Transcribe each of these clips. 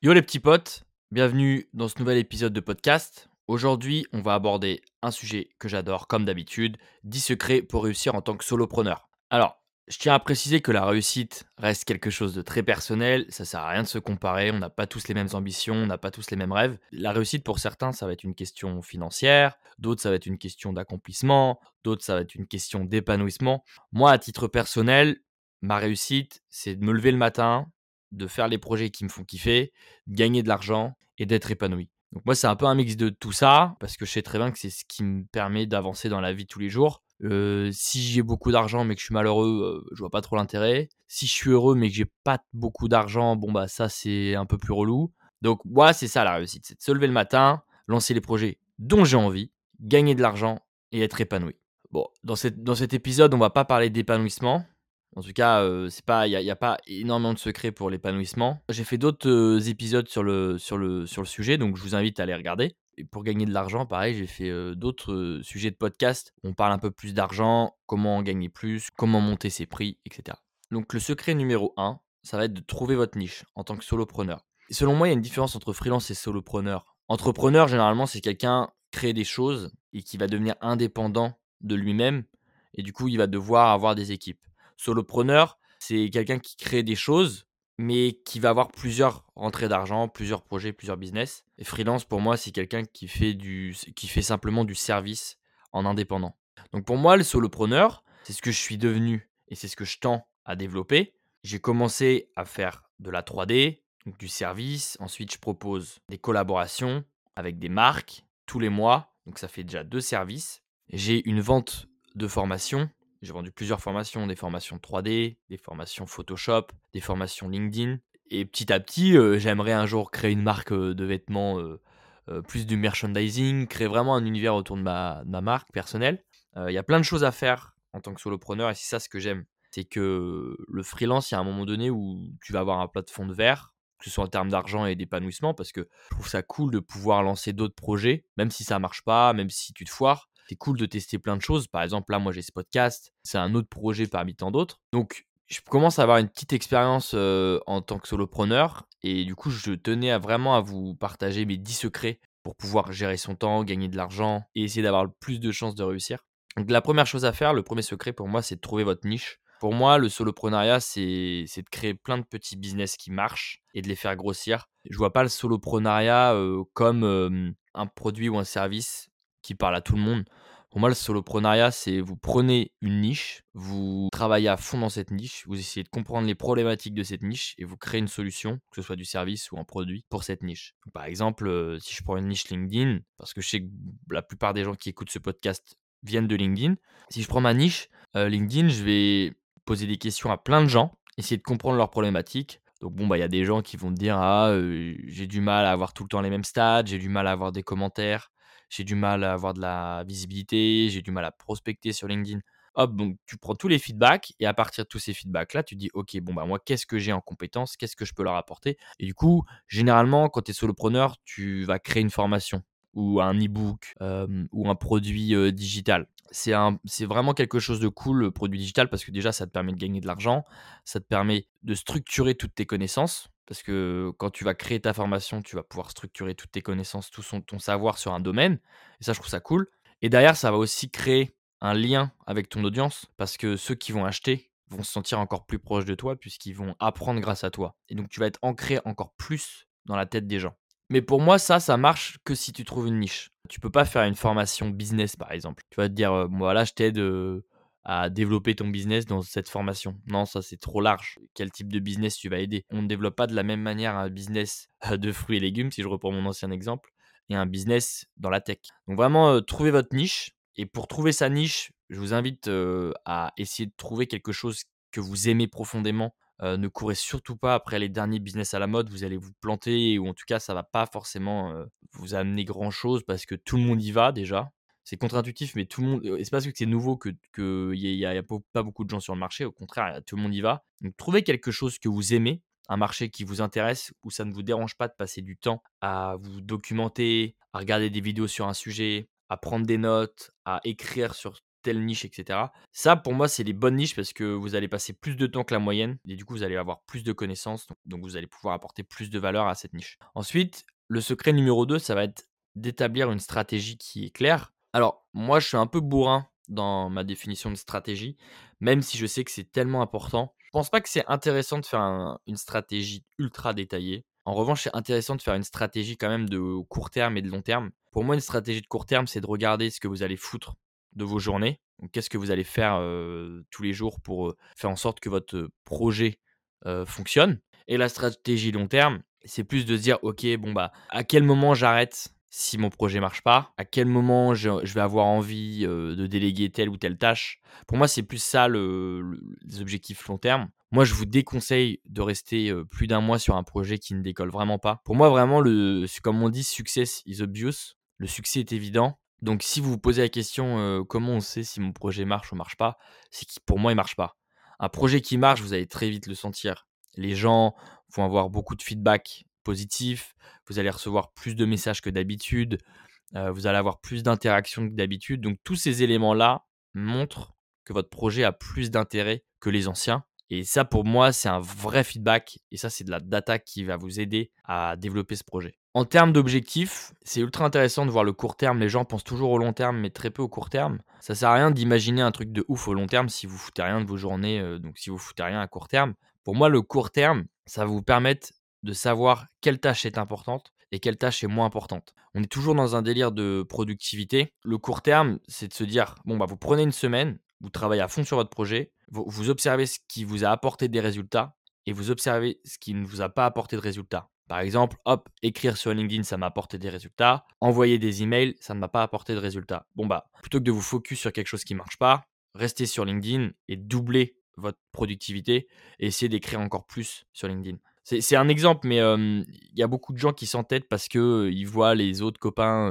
Yo les petits potes, bienvenue dans ce nouvel épisode de podcast. Aujourd'hui, on va aborder un sujet que j'adore comme d'habitude, 10 secrets pour réussir en tant que solopreneur. Alors, je tiens à préciser que la réussite reste quelque chose de très personnel, ça sert à rien de se comparer, on n'a pas tous les mêmes ambitions, on n'a pas tous les mêmes rêves. La réussite pour certains, ça va être une question financière, d'autres ça va être une question d'accomplissement, d'autres ça va être une question d'épanouissement. Moi, à titre personnel, ma réussite, c'est de me lever le matin, de faire les projets qui me font kiffer, de gagner de l'argent et d'être épanoui. Donc moi, c'est un peu un mix de tout ça, parce que je sais très bien que c'est ce qui me permet d'avancer dans la vie tous les jours. Euh, si j'ai beaucoup d'argent mais que je suis malheureux, euh, je vois pas trop l'intérêt. Si je suis heureux mais que j'ai pas beaucoup d'argent, bon bah ça c'est un peu plus relou. Donc moi, c'est ça la réussite, c'est de se lever le matin, lancer les projets dont j'ai envie, gagner de l'argent et être épanoui. Bon, dans, cette, dans cet épisode, on va pas parler d'épanouissement, en tout cas, c'est pas, il n'y a, pas énormément de secrets pour l'épanouissement. J'ai fait d'autres épisodes sur le, sur, le, sur le sujet, donc je vous invite à les regarder. Et pour gagner de l'argent, pareil, j'ai fait d'autres sujets de podcast. On parle un peu plus d'argent, comment gagner plus, comment monter ses prix, etc. Donc le secret numéro 1, ça va être de trouver votre niche en tant que solopreneur. selon moi, il y a une différence entre freelance et solopreneur. Entrepreneur, généralement, c'est quelqu'un qui crée des choses et qui va devenir indépendant de lui-même. Et du coup, il va devoir avoir des équipes. Solopreneur, c'est quelqu'un qui crée des choses, mais qui va avoir plusieurs rentrées d'argent, plusieurs projets, plusieurs business. Et freelance, pour moi, c'est quelqu'un qui fait du, qui fait simplement du service en indépendant. Donc pour moi, le solopreneur, c'est ce que je suis devenu et c'est ce que je tends à développer. J'ai commencé à faire de la 3D, donc du service. Ensuite, je propose des collaborations avec des marques tous les mois. Donc ça fait déjà deux services. J'ai une vente de formation j'ai vendu plusieurs formations, des formations 3D, des formations Photoshop, des formations LinkedIn. Et petit à petit, j'aimerais un jour créer une marque de vêtements, plus du merchandising, créer vraiment un univers autour de ma, marque personnelle. Il y a plein de choses à faire en tant que solopreneur et c'est ça ce que j'aime. C'est que le freelance, il y a un moment donné où tu vas avoir un plat de fond de verre, que ce soit en termes d'argent et d'épanouissement, parce que je trouve ça cool de pouvoir lancer d'autres projets, même si ça marche pas, même si tu te foires c'est cool de tester plein de choses. Par exemple, là, moi, j'ai ce podcast. C'est un autre projet parmi tant d'autres. Donc, je commence à avoir une petite expérience en tant que solopreneur. Et du coup, je tenais vraiment à vous partager mes 10 secrets pour pouvoir gérer son temps, gagner de l'argent et essayer d'avoir le plus de chances de réussir. Donc, la première chose à faire, le premier secret pour moi, c'est de trouver votre niche. Pour moi, le soloprenariat, c'est de créer plein de petits business qui marchent et de les faire grossir. Je vois pas le soloprenariat comme un produit ou un service qui parle à tout le monde. Pour moi, le soloprenariat, c'est vous prenez une niche, vous travaillez à fond dans cette niche, vous essayez de comprendre les problématiques de cette niche et vous créez une solution, que ce soit du service ou un produit, pour cette niche. par exemple, euh, si je prends une niche LinkedIn, parce que je sais que la plupart des gens qui écoutent ce podcast viennent de LinkedIn, si je prends ma niche, euh, LinkedIn, je vais poser des questions à plein de gens, essayer de comprendre leurs problématiques, donc bon, bah il y a des gens qui vont me dire ah euh, j'ai du mal à avoir tout le temps les mêmes stats, j'ai du mal à avoir des commentaires, j'ai du mal à avoir de la visibilité, j'ai du mal à prospecter sur LinkedIn. Hop, donc tu prends tous les feedbacks et à partir de tous ces feedbacks-là, tu dis, OK, bon, bah moi, qu'est-ce que j'ai en compétences? Qu'est-ce que je peux leur apporter? Et du coup, généralement, quand tu es solopreneur, tu vas créer une formation ou un e-book ou un produit digital. C'est, c'est vraiment quelque chose de cool, le produit digital, parce que déjà, ça te permet de gagner de l'argent, ça te permet de structurer toutes tes connaissances, parce que quand tu vas créer ta formation, tu vas pouvoir structurer toutes tes connaissances, tout ton savoir sur un domaine. Et ça, je trouve ça cool. Et derrière, ça va aussi créer un lien avec ton audience, parce que ceux qui vont acheter vont se sentir encore plus proches de toi, puisqu'ils vont apprendre grâce à toi. Et donc, tu vas être ancré encore plus dans la tête des gens. Mais pour moi, ça, ça marche que si tu trouves une niche. Tu peux pas faire une formation business, par exemple. Tu vas te dire, voilà, je t'aide à développer ton business dans cette formation. Non, ça c'est trop large. Quel type de business tu vas aider? On ne développe pas de la même manière un business de fruits et légumes, si je reprends mon ancien exemple, et un business dans la tech. Donc vraiment, euh, trouvez votre niche. Et pour trouver sa niche, je vous invite euh, à essayer de trouver quelque chose que vous aimez profondément. Euh, ne courez surtout pas après les derniers business à la mode, vous allez vous planter ou en tout cas ça va pas forcément vous amener grand chose parce que tout le monde y va déjà c'est contre-intuitif, mais tout le monde. C'est parce que c'est nouveau que qu'il n'y a, pas beaucoup de gens sur le marché. Au contraire, tout le monde y va. Donc, trouvez quelque chose que vous aimez, un marché qui vous intéresse, où ça ne vous dérange pas de passer du temps à vous documenter, à regarder des vidéos sur un sujet, à prendre des notes, à écrire sur telle niche, etc. Ça, pour moi, c'est les bonnes niches parce que vous allez passer plus de temps que la moyenne et du coup, vous allez avoir plus de connaissances. Donc, vous allez pouvoir apporter plus de valeur à cette niche. Ensuite, le secret numéro 2, ça va être d'établir une stratégie qui est claire. Alors, moi, je suis un peu bourrin dans ma définition de stratégie, même si je sais que c'est tellement important. Je pense pas que c'est intéressant de faire une stratégie ultra détaillée. En revanche, c'est intéressant de faire une stratégie quand même de court terme et de long terme. Pour moi, une stratégie de court terme, c'est de regarder ce que vous allez foutre de vos journées. Qu'est-ce que vous allez faire tous les jours pour faire en sorte que votre projet fonctionne. Et la stratégie long terme, c'est plus de se dire, ok, bon bah, à quel moment j'arrête si mon projet marche pas, à quel moment je, vais avoir envie de déléguer telle ou telle tâche. Pour moi, c'est plus ça le, les objectifs long terme. Moi, je vous déconseille de rester plus d'un mois sur un projet qui ne décolle vraiment pas. Pour moi, vraiment, le, comme on dit, success is obvious. Le succès est évident. Donc, si vous vous posez la question comment on sait si mon projet marche ou marche pas, c'est que pour moi, il marche pas. Un projet qui marche, vous allez très vite le sentir. Les gens vont avoir beaucoup de feedback vous allez recevoir plus de messages que d'habitude, vous allez avoir plus d'interactions que d'habitude. Donc tous ces éléments-là montrent que votre projet a plus d'intérêt que les anciens. Et ça, pour moi, c'est un vrai feedback. Et ça, c'est de la data qui va vous aider à développer ce projet. En termes d'objectifs, c'est ultra intéressant de voir le court terme. Les gens pensent toujours au long terme, mais très peu au court terme. Ça sert à rien d'imaginer un truc de ouf au long terme si vous foutez rien de vos journées, donc si vous foutez rien à court terme. Pour moi, le court terme, ça va vous permettre de savoir quelle tâche est importante et quelle tâche est moins importante. On est toujours dans un délire de productivité. Le court terme, c'est de se dire, bon, bah, vous prenez une semaine, vous travaillez à fond sur votre projet, vous, observez ce qui vous a apporté des résultats et vous observez ce qui ne vous a pas apporté de résultats. Par exemple, hop, écrire sur LinkedIn, ça m'a apporté des résultats. Envoyer des emails, ça ne m'a pas apporté de résultats. Bon, bah, plutôt que de vous focus sur quelque chose qui ne marche pas, restez sur LinkedIn et doublez votre productivité et essayez d'écrire encore plus sur LinkedIn. C'est un exemple, mais il y a beaucoup de gens qui s'entêtent parce qu'ils ils voient les autres copains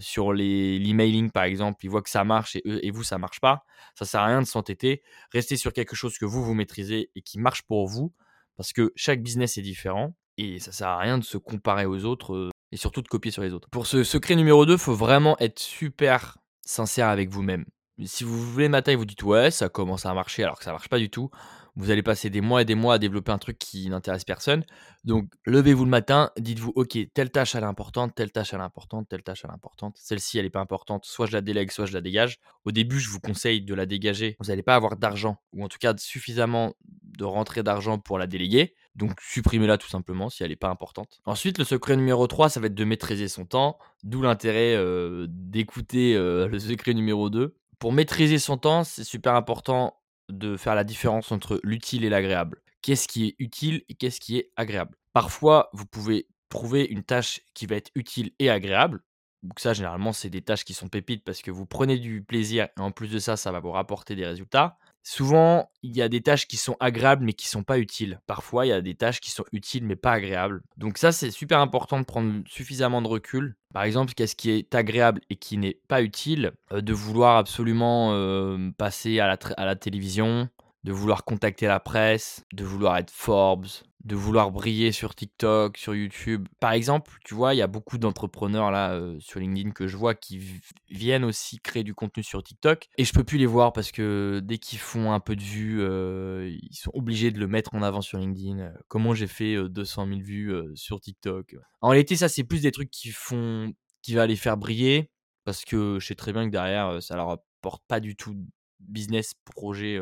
sur l'emailing, par exemple, ils voient que ça marche et, et vous, ça marche pas. Ça sert à rien de s'entêter. Restez sur quelque chose que vous, vous maîtrisez et qui marche pour vous parce que chaque business est différent et ça sert à rien de se comparer aux autres et surtout de copier sur les autres. Pour ce secret numéro 2, il faut vraiment être super sincère avec vous-même. Si vous voulez matin et vous dites ouais, ça commence à marcher alors que ça marche pas du tout, vous allez passer des mois et des mois à développer un truc qui n'intéresse personne. Donc, levez-vous le matin, dites-vous, OK, telle tâche, elle est importante, telle tâche, elle est importante, telle tâche, elle est importante. Celle-ci, elle n'est pas importante. Soit je la délègue, soit je la dégage. Au début, je vous conseille de la dégager. Vous n'allez pas avoir d'argent, ou en tout cas suffisamment de rentrée d'argent pour la déléguer. Donc, supprimez-la tout simplement si elle n'est pas importante. Ensuite, le secret numéro 3, ça va être de maîtriser son temps. D'où l'intérêt euh, d'écouter euh, le secret numéro 2. Pour maîtriser son temps, c'est super important de faire la différence entre l'utile et l'agréable. Qu'est-ce qui est utile et qu'est-ce qui est agréable? Parfois, vous pouvez trouver une tâche qui va être utile et agréable. Ça, généralement, c'est des tâches qui sont pépites parce que vous prenez du plaisir et en plus de ça, ça va vous rapporter des résultats. Souvent, il y a des tâches qui sont agréables mais qui sont pas utiles. Parfois, il y a des tâches qui sont utiles mais pas agréables. Donc ça, c'est super important de prendre suffisamment de recul. Par exemple, qu'est-ce qui est agréable et qui n'est pas utile? Euh, De vouloir absolument euh, passer à la télévision, de vouloir contacter la presse, de vouloir être Forbes, de vouloir briller sur TikTok, sur YouTube. Par exemple, tu vois, il y a beaucoup d'entrepreneurs là euh, sur LinkedIn que je vois qui viennent aussi créer du contenu sur TikTok et je peux plus les voir parce que dès qu'ils font un peu de vues, euh, ils sont obligés de le mettre en avant sur LinkedIn. Comment j'ai fait 200 euh, 000 vues sur TikTok? En réalité, ça c'est plus des trucs qui font, qui va les faire briller parce que je sais très bien que derrière ça leur apporte pas du tout business projet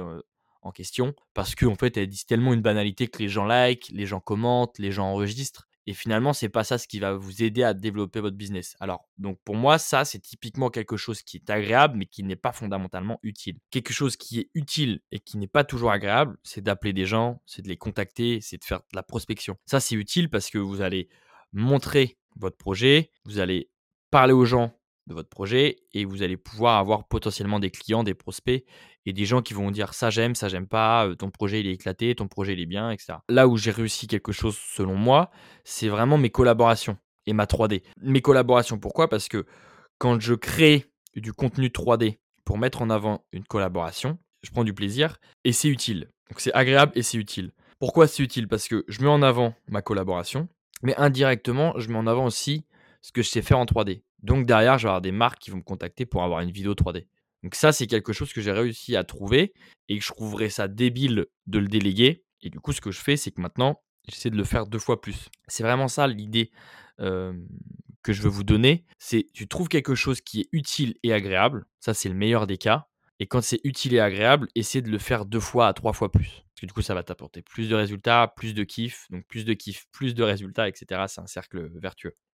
en question parce qu'en en fait elle dit tellement une banalité que les gens like, les gens commentent, les gens enregistrent et finalement c'est pas ça ce qui va vous aider à développer votre business. Alors donc pour moi ça c'est typiquement quelque chose qui est agréable mais qui n'est pas fondamentalement utile. Quelque chose qui est utile et qui n'est pas toujours agréable, c'est d'appeler des gens, c'est de les contacter, c'est de faire de la prospection. Ça c'est utile parce que vous allez montrer votre projet, vous allez parler aux gens de votre projet et vous allez pouvoir avoir potentiellement des clients, des prospects et des gens qui vont dire ça j'aime, ça j'aime pas, ton projet il est éclaté, ton projet il est bien, etc. Là où j'ai réussi quelque chose selon moi, c'est vraiment mes collaborations et ma 3D. Mes collaborations, pourquoi? Parce que quand je crée du contenu 3D pour mettre en avant une collaboration, je prends du plaisir et c'est utile. Donc c'est agréable et c'est utile. Pourquoi c'est utile? Parce que je mets en avant ma collaboration, mais indirectement, je mets en avant aussi ce que je sais faire en 3D. Donc derrière, je vais avoir des marques qui vont me contacter pour avoir une vidéo 3D. Donc ça, c'est quelque chose que j'ai réussi à trouver et que je trouverais ça débile de le déléguer. Et du coup, ce que je fais, c'est que maintenant, j'essaie de le faire deux fois plus. C'est vraiment ça l'idée que je veux vous donner. C'est tu trouves quelque chose qui est utile et agréable. Ça, c'est le meilleur des cas. Et quand c'est utile et agréable, essaie de le faire deux fois à trois fois plus. Parce que du coup, ça va t'apporter plus de résultats, plus de kiff. Donc plus de kiff, plus de résultats, etc. C'est un cercle vertueux.